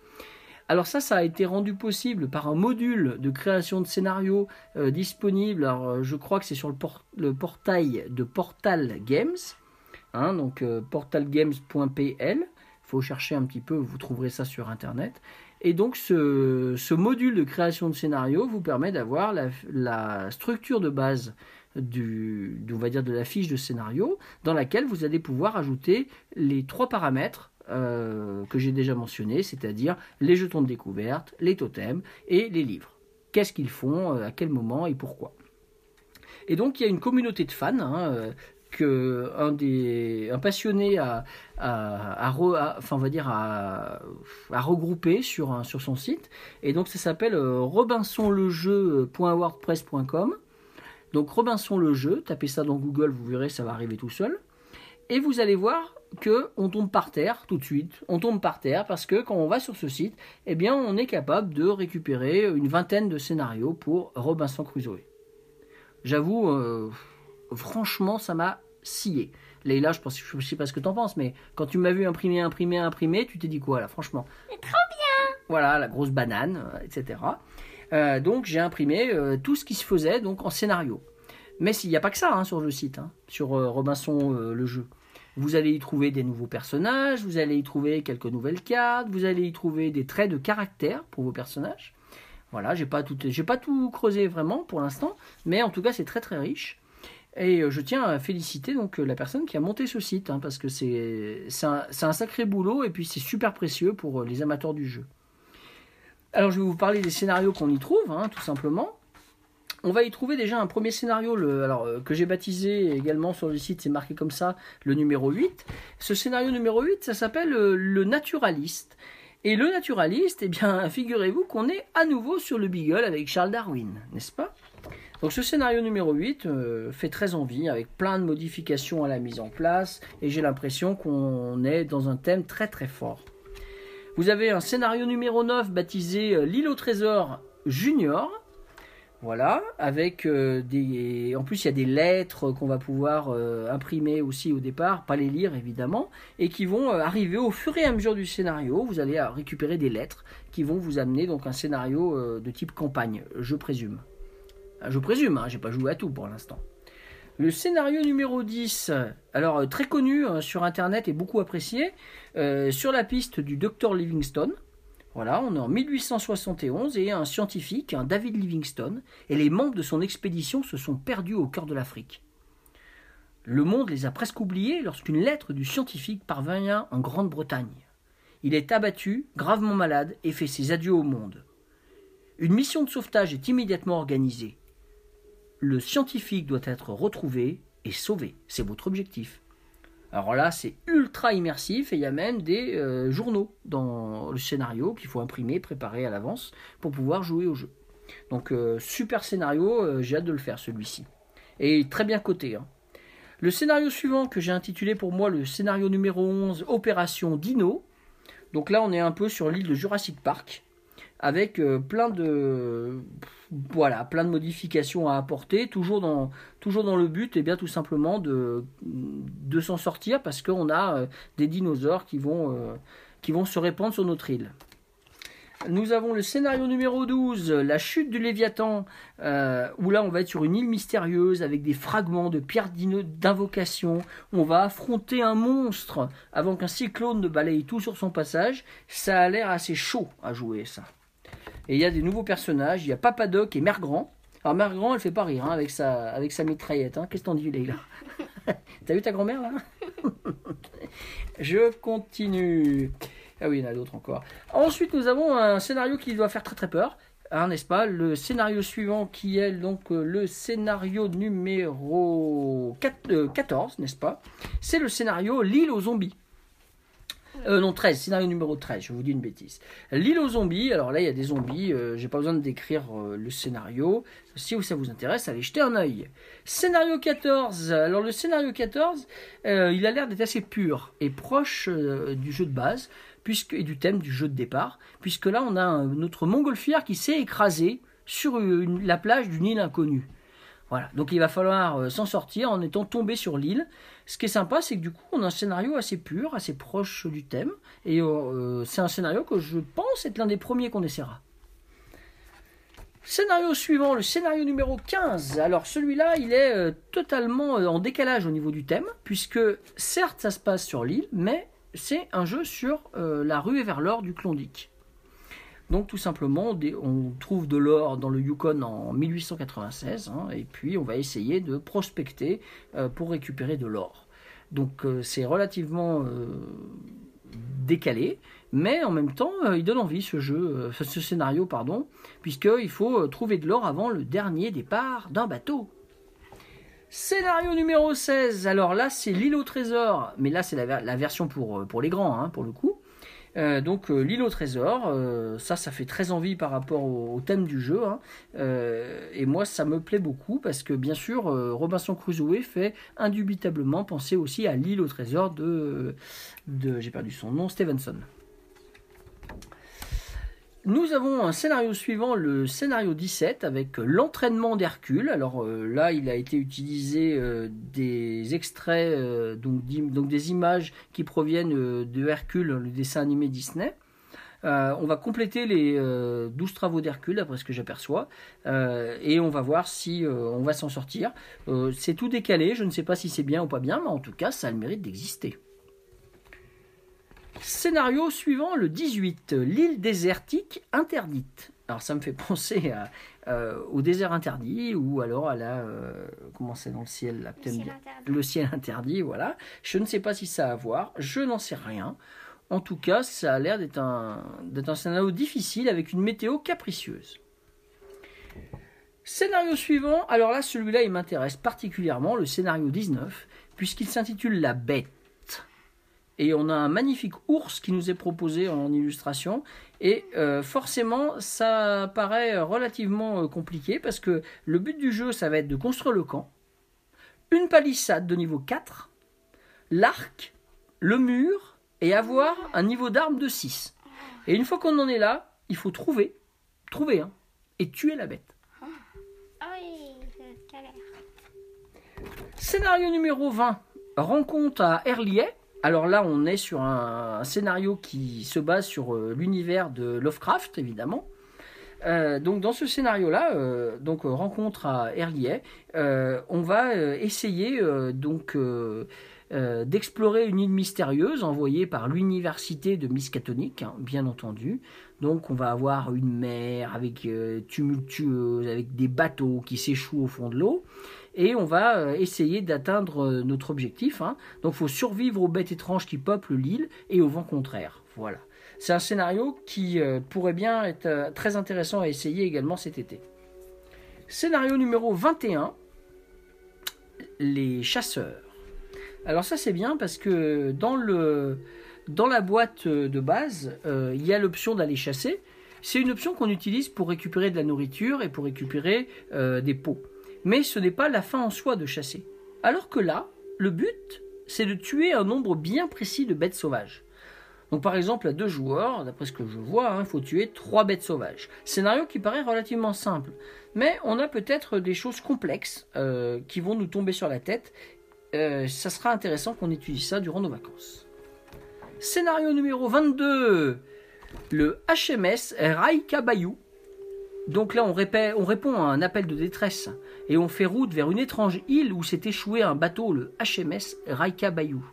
Alors ça, ça a été rendu possible par un module de création de scénarios disponible. Je crois que c'est sur le, portail de Portal Games, hein, donc portalgames.pl. Il faut chercher un petit peu, vous trouverez ça sur Internet. Et donc ce, module de création de scénario vous permet d'avoir la, structure de base du, va dire de la fiche de scénario dans laquelle vous allez pouvoir ajouter les trois paramètres euh, que j'ai déjà mentionnés, c'est-à-dire les jetons de découverte, les totems et les livres. Qu'est-ce qu'ils font, euh, à quel moment et pourquoi? Et donc il y a une communauté de fans hein, euh, que un des un passionné a, enfin on va dire à, regrouper sur sur son site. Et donc ça s'appelle euh, robinsonlejeu.wordpress.com donc Robinson le jeu tapez ça dans Google vous verrez ça va arriver tout seul. Et vous allez voir que on tombe par terre tout de suite. On tombe par terre parce que quand on va sur ce site eh bien on est capable de récupérer une vingtaine de scénarios pour Robinson Crusoe. J'avoue euh, franchement, ça m'a scié. Leïla, je, pense, je sais pas ce que t'en penses, mais quand tu m'as vu imprimer, imprimer, imprimer, tu t'es dit quoi là, franchement? C'est trop bien Voilà, la grosse banane, euh, etc. Euh, donc j'ai imprimé euh, tout ce qui se faisait donc en scénario. Mais il n'y a pas que ça hein, sur le site, hein, sur Robinson le jeu. Vous allez y trouver des nouveaux personnages, vous allez y trouver quelques nouvelles cartes, vous allez y trouver des traits de caractère pour vos personnages. Voilà, j'ai pas tout, j'ai pas tout creusé vraiment pour l'instant, mais en tout cas c'est très très riche. Et euh, je tiens à féliciter donc euh, la personne qui a monté ce site, hein, parce que c'est un, sacré boulot et puis c'est super précieux pour euh, les amateurs du jeu. Alors je vais vous parler des scénarios qu'on y trouve, hein, tout simplement. On va y trouver déjà un premier scénario que j'ai baptisé également sur le site, c'est marqué comme ça, le numéro 8. Ce scénario numéro 8, ça s'appelle le naturaliste. Et le naturaliste, eh bien, figurez-vous qu'on est à nouveau sur le Beagle avec Charles Darwin, n'est-ce pas? Donc ce scénario numéro 8 euh, fait très envie, avec plein de modifications à la mise en place, et j'ai l'impression qu'on est dans un thème très très fort. Vous avez un scénario numéro 9 baptisé euh, L'île au trésor junior, voilà, avec euh, des. En plus, il y a des lettres qu'on va pouvoir imprimer aussi au départ, pas les lire évidemment, et qui vont arriver au fur et à mesure du scénario. Vous allez récupérer des lettres qui vont vous amener donc un scénario de type campagne, je présume. Ah, Je présume, hein, j'ai pas joué à tout pour l'instant. Le scénario numéro 10, alors euh, très connu euh, sur internet et beaucoup apprécié, euh, sur la piste du Dr Livingstone. Voilà, on est en 1871 et un scientifique, un David Livingstone, et les membres de son expédition se sont perdus au cœur de l'Afrique. Le monde les a presque oubliés lorsqu'une lettre du scientifique parvient en Grande-Bretagne. Il est abattu, gravement malade, et fait ses adieux au monde. Une mission de sauvetage est immédiatement organisée. Le scientifique doit être retrouvé et sauvé. C'est votre objectif. Alors là, c'est ultra immersif et il y a même des euh, journaux dans le scénario qu'il faut imprimer, préparer à l'avance pour pouvoir jouer au jeu. Donc euh, super scénario, euh, j'ai hâte de le faire celui-ci. Et très bien coté. hein. Le scénario suivant que j'ai intitulé pour moi le scénario numéro 11, Opération Dino. Donc là, on est un peu sur l'île de Jurassic Park avec euh, plein de voilà, plein de modifications à apporter, toujours dans, toujours dans le but, et bien tout simplement de, de s'en sortir parce qu'on a euh, des dinosaures qui vont, euh, qui vont se répandre sur notre île. Nous avons le scénario numéro 12, la chute du Léviathan, où là on va être sur une île mystérieuse avec des fragments de pierres d'invocation. On va affronter un monstre avant qu'un cyclone ne balaye tout sur son passage. Ça a l'air assez chaud à jouer ça. Et il y a des nouveaux personnages. Il y a Papadoc et Mère Grand. Alors Mère Grand, elle fait pas rire hein, avec, sa, avec sa mitraillette. hein. Qu'est-ce que t'en dis, Leïla? T'as vu ta grand-mère là? Je continue. Ah oui, il y en a d'autres encore. Ensuite, nous avons un scénario qui doit faire très très peur. Hein, n'est-ce pas? Le scénario suivant qui est donc euh, le scénario numéro 4, euh, 14, n'est-ce pas? C'est le scénario L'île aux zombies. Euh, non, 13, scénario numéro 13, je vous dis une bêtise. L'île aux zombies, alors là il y a des zombies, euh, j'ai pas besoin de décrire euh, le scénario. Si ça vous intéresse, allez jeter un œil. Scénario 14, alors le scénario 14, euh, il a l'air d'être assez pur et proche du jeu de base puisque, et du thème du jeu de départ, puisque là on a un- notre montgolfière qui s'est écrasé sur la plage d'une île inconnue. Voilà, donc il va falloir euh, s'en sortir en étant tombé sur l'île. Ce qui est sympa, c'est que du coup, on a un scénario assez pur, assez proche du thème, et euh, c'est un scénario que je pense être l'un des premiers qu'on essaiera. Scénario suivant, le scénario numéro 15. Alors celui-là, il est euh, totalement euh, en décalage au niveau du thème, puisque certes ça se passe sur l'île, mais c'est un jeu sur euh, la rue et vers l'or du Klondike. Donc tout simplement, on trouve de l'or dans le Yukon en 1896, hein, et puis on va essayer de prospecter euh, pour récupérer de l'or. Donc euh, c'est relativement euh, décalé, mais en même temps, il donne envie ce jeu, ce scénario, pardon, puisqu'il faut trouver de l'or avant le dernier départ d'un bateau. Scénario numéro 16, alors là c'est l'île au trésor, mais là c'est la, ver- la version pour, pour les grands, hein, pour le coup. Euh, donc euh, l'île au trésor, euh, ça ça fait très envie par rapport au, thème du jeu, hein. Et moi ça me plaît beaucoup parce que bien sûr Robinson Crusoe fait indubitablement penser aussi à l'île au trésor de, de j'ai perdu son nom, Stevenson. Nous avons un scénario suivant, le scénario 17, avec l'entraînement d'Hercule. Alors euh, là, il a été utilisé euh, des extraits, euh, donc, des images qui proviennent de Hercule, le dessin animé Disney. On va compléter les euh, 12 travaux d'Hercule, d'après ce que j'aperçois, et on va voir si on va s'en sortir. C'est tout décalé, je ne sais pas si c'est bien ou pas bien, mais en tout cas, ça a le mérite d'exister. Scénario suivant, le 18, l'île désertique interdite. Alors ça me fait penser à, euh, au désert interdit ou alors à la... euh, comment c'est dans le ciel là, Le ciel bien- le ciel interdit, voilà. Je ne sais pas si ça a à voir, je n'en sais rien. En tout cas, ça a l'air d'être un, d'être un scénario difficile avec une météo capricieuse. Scénario suivant, alors là, celui-là, il m'intéresse particulièrement, le scénario 19, puisqu'il s'intitule La Bête. Et on a un magnifique ours qui nous est proposé en illustration. Et euh, forcément, ça paraît relativement euh, compliqué parce que le but du jeu, ça va être de construire le camp, une palissade de niveau 4, l'arc, le mur et avoir un niveau d'arme de 6. Et une fois qu'on en est là, il faut trouver, trouver, hein, et tuer la bête. Galère. Scénario numéro 20, rencontre à Herliet. Alors là, on est sur un, scénario qui se base sur euh, l'univers de Lovecraft, évidemment. Euh, donc dans ce scénario-là, euh, donc rencontre à Herliet, euh, on va essayer donc d'explorer une île mystérieuse envoyée par l'université de Miskatonic, hein, bien entendu. Donc on va avoir une mer avec tumultueuse, avec des bateaux qui s'échouent au fond de l'eau, et on va euh, essayer d'atteindre euh, notre objectif. hein. Donc il faut survivre aux bêtes étranges qui peuplent l'île et au vent contraire. Voilà. C'est un scénario qui euh, pourrait bien être très intéressant à essayer également cet été. Scénario numéro 21, les chasseurs. Alors ça c'est bien parce que dans, la boîte de base, il y a l'option d'aller chasser. C'est une option qu'on utilise pour récupérer de la nourriture et pour récupérer des pots. Mais ce n'est pas la fin en soi de chasser. Alors que là, le but, c'est de tuer un nombre bien précis de bêtes sauvages. Donc par exemple, à deux joueurs, d'après ce que je vois, hein, il faut tuer trois bêtes sauvages. Scénario qui paraît relativement simple. Mais on a peut-être des choses complexes euh, qui vont nous tomber sur la tête. Euh, ça sera intéressant qu'on étudie ça durant nos vacances. Scénario numéro 22. Le HMS Raika Bayou. Donc là, on répond à un appel de détresse et on fait route vers une étrange île où s'est échoué un bateau, le HMS Raika Bayou.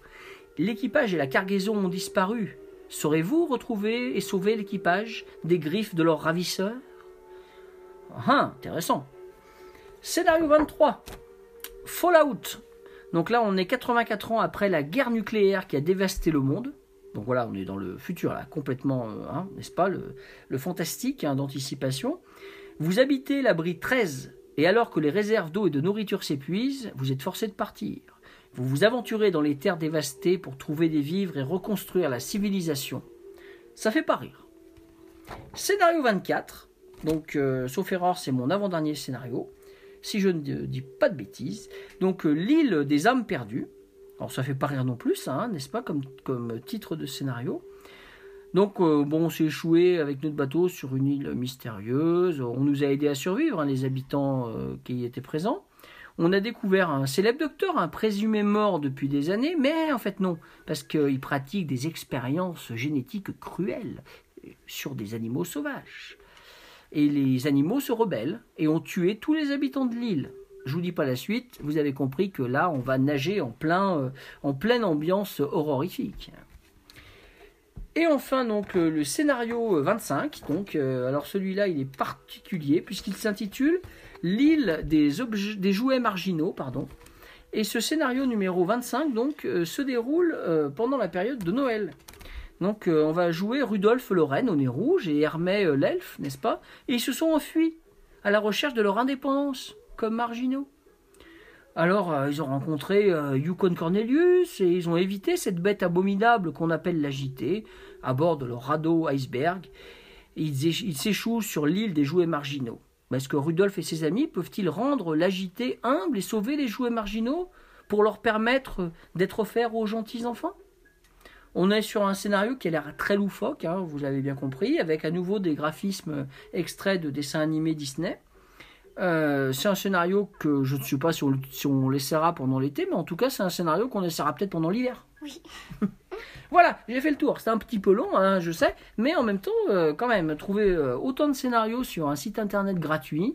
L'équipage et la cargaison ont disparu. Saurez-vous retrouver et sauver l'équipage des griffes de leurs ravisseurs? Ah, intéressant. Scénario 23. Fallout. Donc là, on est 84 ans après la guerre nucléaire qui a dévasté le monde. Donc voilà, on est dans le futur, là, complètement, euh, hein, n'est-ce pas, le, fantastique hein, d'anticipation. Vous habitez l'abri 13, et alors que les réserves d'eau et de nourriture s'épuisent, vous êtes forcé de partir. Vous vous aventurez dans les terres dévastées pour trouver des vivres et reconstruire la civilisation. Ça fait pas rire. Scénario 24. Donc, euh, sauf erreur, c'est mon avant-dernier scénario. Si je ne dis pas de bêtises. Donc, euh, l'île des âmes perdues. Alors, ça fait pas rire non plus, hein, n'est-ce pas, comme titre de scénario. Donc, euh, bon, on s'est échoué avec notre bateau sur une île mystérieuse. On nous a aidés à survivre, hein, les habitants euh, qui y étaient présents. On a découvert un célèbre docteur, un présumé mort depuis des années, mais en fait non, parce qu'il pratique des expériences génétiques cruelles sur des animaux sauvages. Et les animaux se rebellent et ont tué tous les habitants de l'île. Je vous dis pas la suite, vous avez compris que là, on va nager en, plein, euh, en pleine ambiance horrifique. Et enfin, donc, le, le scénario 25. Donc, euh, alors celui-là, il est particulier puisqu'il s'intitule L'île des, jouets marginaux. Pardon. Et ce scénario numéro 25 donc, euh, se déroule euh, pendant la période de Noël. Donc, euh, on va jouer Rudolphe le Renne au nez rouge et euh, l'elfe, n'est-ce pas? Et ils se sont enfuis à la recherche de leur indépendance, comme marginaux. Alors, euh, ils ont rencontré euh, Yukon Cornelius et ils ont évité cette bête abominable qu'on appelle l'agité à bord de leur radeau iceberg. Ils, éch- ils s'échouent sur l'île des jouets marginaux. Est-ce que Rudolph et ses amis peuvent-ils rendre l'agité humble et sauver les jouets marginaux pour leur permettre d'être offerts aux gentils enfants? On est sur un scénario qui a l'air très loufoque, hein, vous avez bien compris, avec à nouveau des graphismes extraits de dessins animés Disney. Euh, c'est un scénario que je ne sais pas si on, si on l'essaiera pendant l'été, mais en tout cas, c'est un scénario qu'on essaiera peut-être pendant l'hiver. Oui. voilà, j'ai fait le tour. C'était un petit peu long, hein, je sais, mais en même temps, euh, quand même, trouver euh, autant de scénarios sur un site internet gratuit,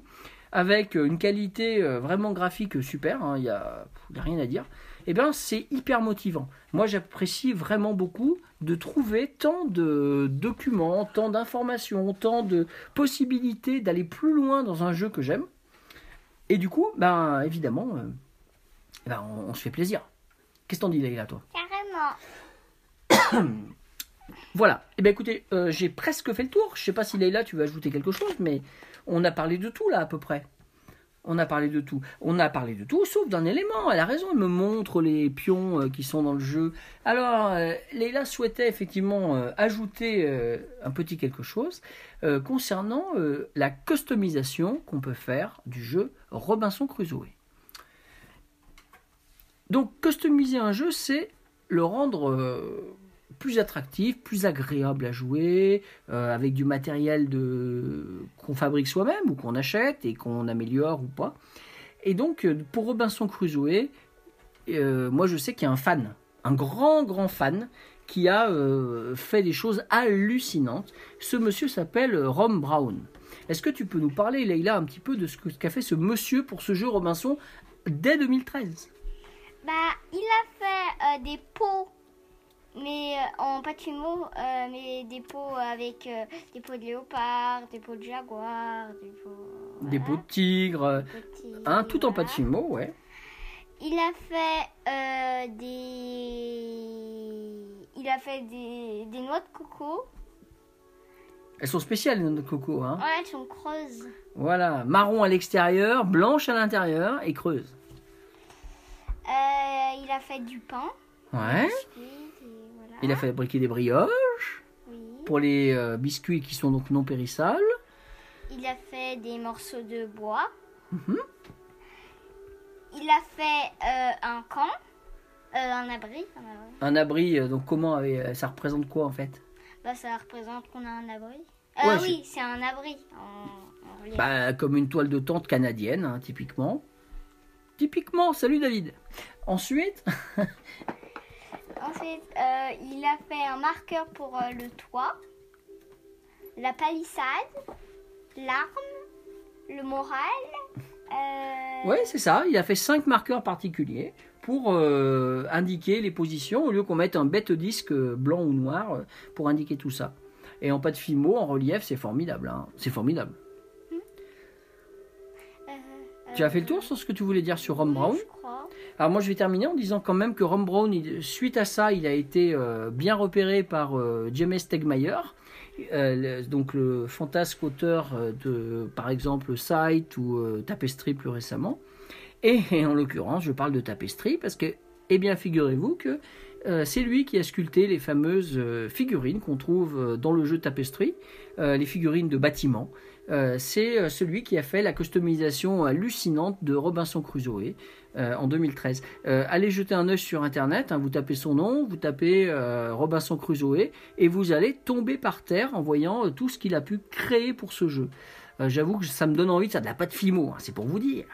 avec euh, une qualité vraiment graphique super, il n'y a, y a rien à dire, eh bien, c'est hyper motivant. Moi, j'apprécie vraiment beaucoup de trouver tant de documents, tant d'informations, tant de possibilités d'aller plus loin dans un jeu que j'aime. Et du coup, ben évidemment, ben, on, on se fait plaisir. Qu'est-ce que t'en dis, Leïla, toi? Carrément. Voilà. Eh bien, écoutez, euh, j'ai presque fait le tour. Je sais pas si Leïla, tu veux ajouter quelque chose, mais on a parlé de tout là à peu près. On a parlé de tout. On a parlé de tout, sauf d'un élément. Elle a raison, elle me montre les pions euh, qui sont dans le jeu. Alors, euh, souhaitait effectivement euh, ajouter un petit quelque chose concernant la customisation qu'on peut faire du jeu Robinson Crusoe. Donc, customiser un jeu, c'est le rendre euh, plus attractif, plus agréable à jouer, euh, avec du matériel qu'on fabrique soi-même ou qu'on achète et qu'on améliore ou pas. Et donc, euh, pour Robinson Crusoe, moi je sais qu'il y a un fan, un grand, grand fan, qui a fait des choses hallucinantes. Ce monsieur s'appelle Rom Brown. Est-ce que tu peux nous parler, Leïla, un petit peu de ce qu'a fait ce monsieur pour ce jeu Robinson dès 2013 Bah, il a fait euh, des pots, mais euh, en fimo, euh, mais des pots avec euh, des pots de léopard, des pots de jaguar, des pots. Des pots de tigre, hein, tout en fimo, ouais. Il a fait des. Il a fait des, des noix de coco. Elles sont spéciales, les noix de coco. Hein. Ouais, elles sont creuses. Voilà, marron à l'extérieur, blanche à l'intérieur et creuse. Euh, il a fait du pain. Ouais. biscuits, et voilà. Il a fabriqué des brioches Oui. pour les euh, biscuits qui sont donc non périssables. Il a fait des morceaux de bois. Mhm. Il a fait euh, un camp, euh, un abri. un abri. Un abri, donc comment ça représente quoi en fait? Bah, ça représente qu'on a un abri. Ouais, oui, c'est un abri. En, en relief. bah, Comme une toile de tente canadienne, hein, typiquement. Typiquement, salut David. Ensuite, Ensuite, euh, il a fait un marqueur pour euh, le toit, la palissade, l'arme, le moral. euh, ouais, c'est ça, il a fait cinq marqueurs particuliers pour euh, indiquer les positions au lieu qu'on mette un bête disque blanc ou noir pour indiquer tout ça. Et en pas de fimo, en relief, c'est formidable. hein. C'est formidable. Tu as fait le tour sur ce que tu voulais dire sur Rom oui, Brown Je crois. Alors moi je vais terminer en disant quand même que Ron Brown, il- suite à ça, il a été euh, bien repéré par euh, James Stegmaier, euh, donc le fantasque auteur euh, de par exemple Sight ou Tapestry plus récemment. Et, et en l'occurrence, je parle de Tapestry parce que, eh bien, figurez-vous que euh, c'est lui qui a sculpté les fameuses euh, figurines qu'on trouve euh, dans le jeu Tapestry, les figurines de bâtiments. C'est celui qui a fait la customisation hallucinante de Robinson Crusoe en 2013. Euh, allez jeter un œil sur internet, hein, vous tapez son nom, vous tapez Robinson Crusoe et vous allez tomber par terre en voyant tout ce qu'il a pu créer pour ce jeu. J'avoue que ça me donne envie de ça de la pâte fimo, hein, c'est pour vous dire.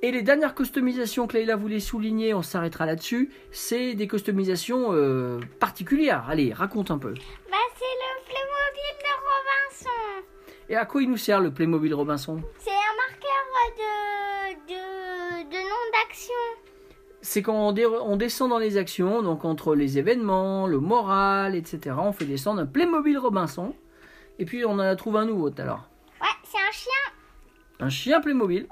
Et les dernières customisations que Leïla voulait souligner, on s'arrêtera là-dessus, c'est des customisations euh, particulières. Allez, raconte un peu. Bah, c'est le Playmobil de Robinson. Et à quoi il nous sert le Playmobil Robinson? C'est un marqueur de, de, de nom d'action. c'est quand on, dé- on descend dans les actions, donc entre les événements, le moral, etc. On fait descendre un Playmobil Robinson. Et puis on en a trouvé un nouveau tout à l'heure. Ouais, c'est un chien. Un chien Playmobil.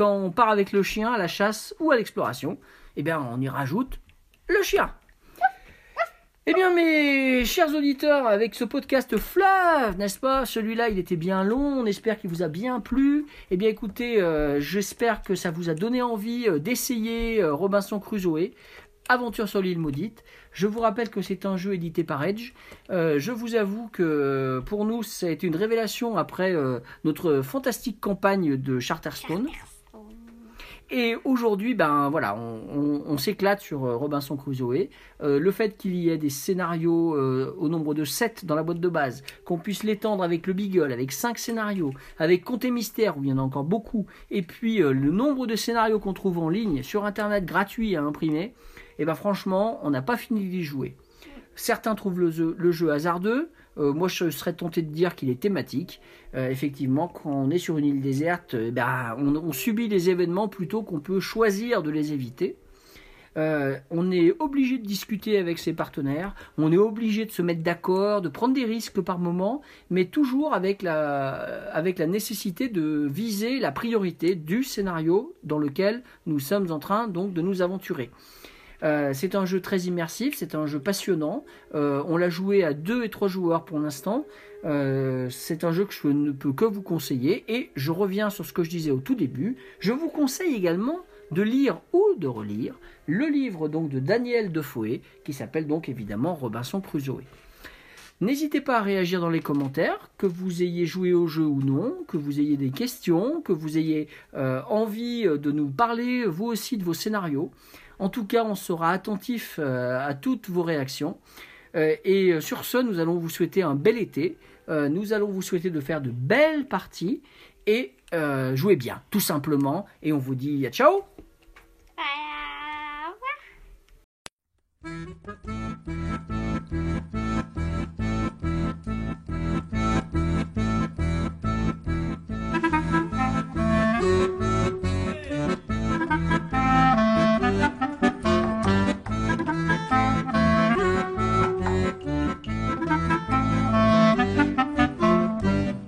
Quand on part avec le chien à la chasse ou à l'exploration, eh bien on y rajoute le chien. Eh bien mes chers auditeurs, avec ce podcast fleuve, n'est-ce pas? Celui-là, il était bien long, on espère qu'il vous a bien plu. Eh bien écoutez, euh, j'espère que ça vous a donné envie euh, d'essayer euh, Robinson Crusoe. Aventure sur l'île maudite. Je vous rappelle que c'est un jeu édité par Edge. Je vous avoue que pour nous, ça a été une révélation après notre fantastique campagne de Charterstone. Et aujourd'hui, ben voilà, on, s'éclate sur euh, Robinson Crusoe. Euh, le fait qu'il y ait des scénarios euh, au nombre de 7 dans la boîte de base, qu'on puisse l'étendre avec le Beagle, avec 5 scénarios, avec Comté Mystère où il y en a encore beaucoup, et puis le nombre de scénarios qu'on trouve en ligne sur Internet gratuit à imprimer, et ben franchement, on n'a pas fini d'y jouer. Certains trouvent le jeu, hasardeux. Euh, moi, je serais tenté de dire qu'il est thématique. Euh, effectivement, quand on est sur une île déserte, euh, ben, on, on subit les événements plutôt qu'on peut choisir de les éviter. Euh, on est obligé de discuter avec ses partenaires, on est obligé de se mettre d'accord, de prendre des risques par moment, mais toujours avec la, avec la nécessité de viser la priorité du scénario dans lequel nous sommes en train donc de nous aventurer. Euh, c'est un jeu très immersif, c'est un jeu passionnant. Euh, on l'a joué à deux et trois joueurs pour l'instant. Euh, c'est un jeu que je ne peux que vous conseiller. Et je reviens sur ce que je disais au tout début. Je vous conseille également de lire ou de relire le livre donc de Daniel Defoe qui s'appelle donc évidemment Robinson Crusoe. N'hésitez pas à réagir dans les commentaires, que vous ayez joué au jeu ou non, que vous ayez des questions, que vous ayez envie de nous parler vous aussi de vos scénarios. En tout cas, on sera attentif euh, à toutes vos réactions. Euh, et euh, sur ce, nous allons vous souhaiter un bel été. nous allons vous souhaiter de faire de belles parties et jouer bien, tout simplement. Et on vous dit à ciao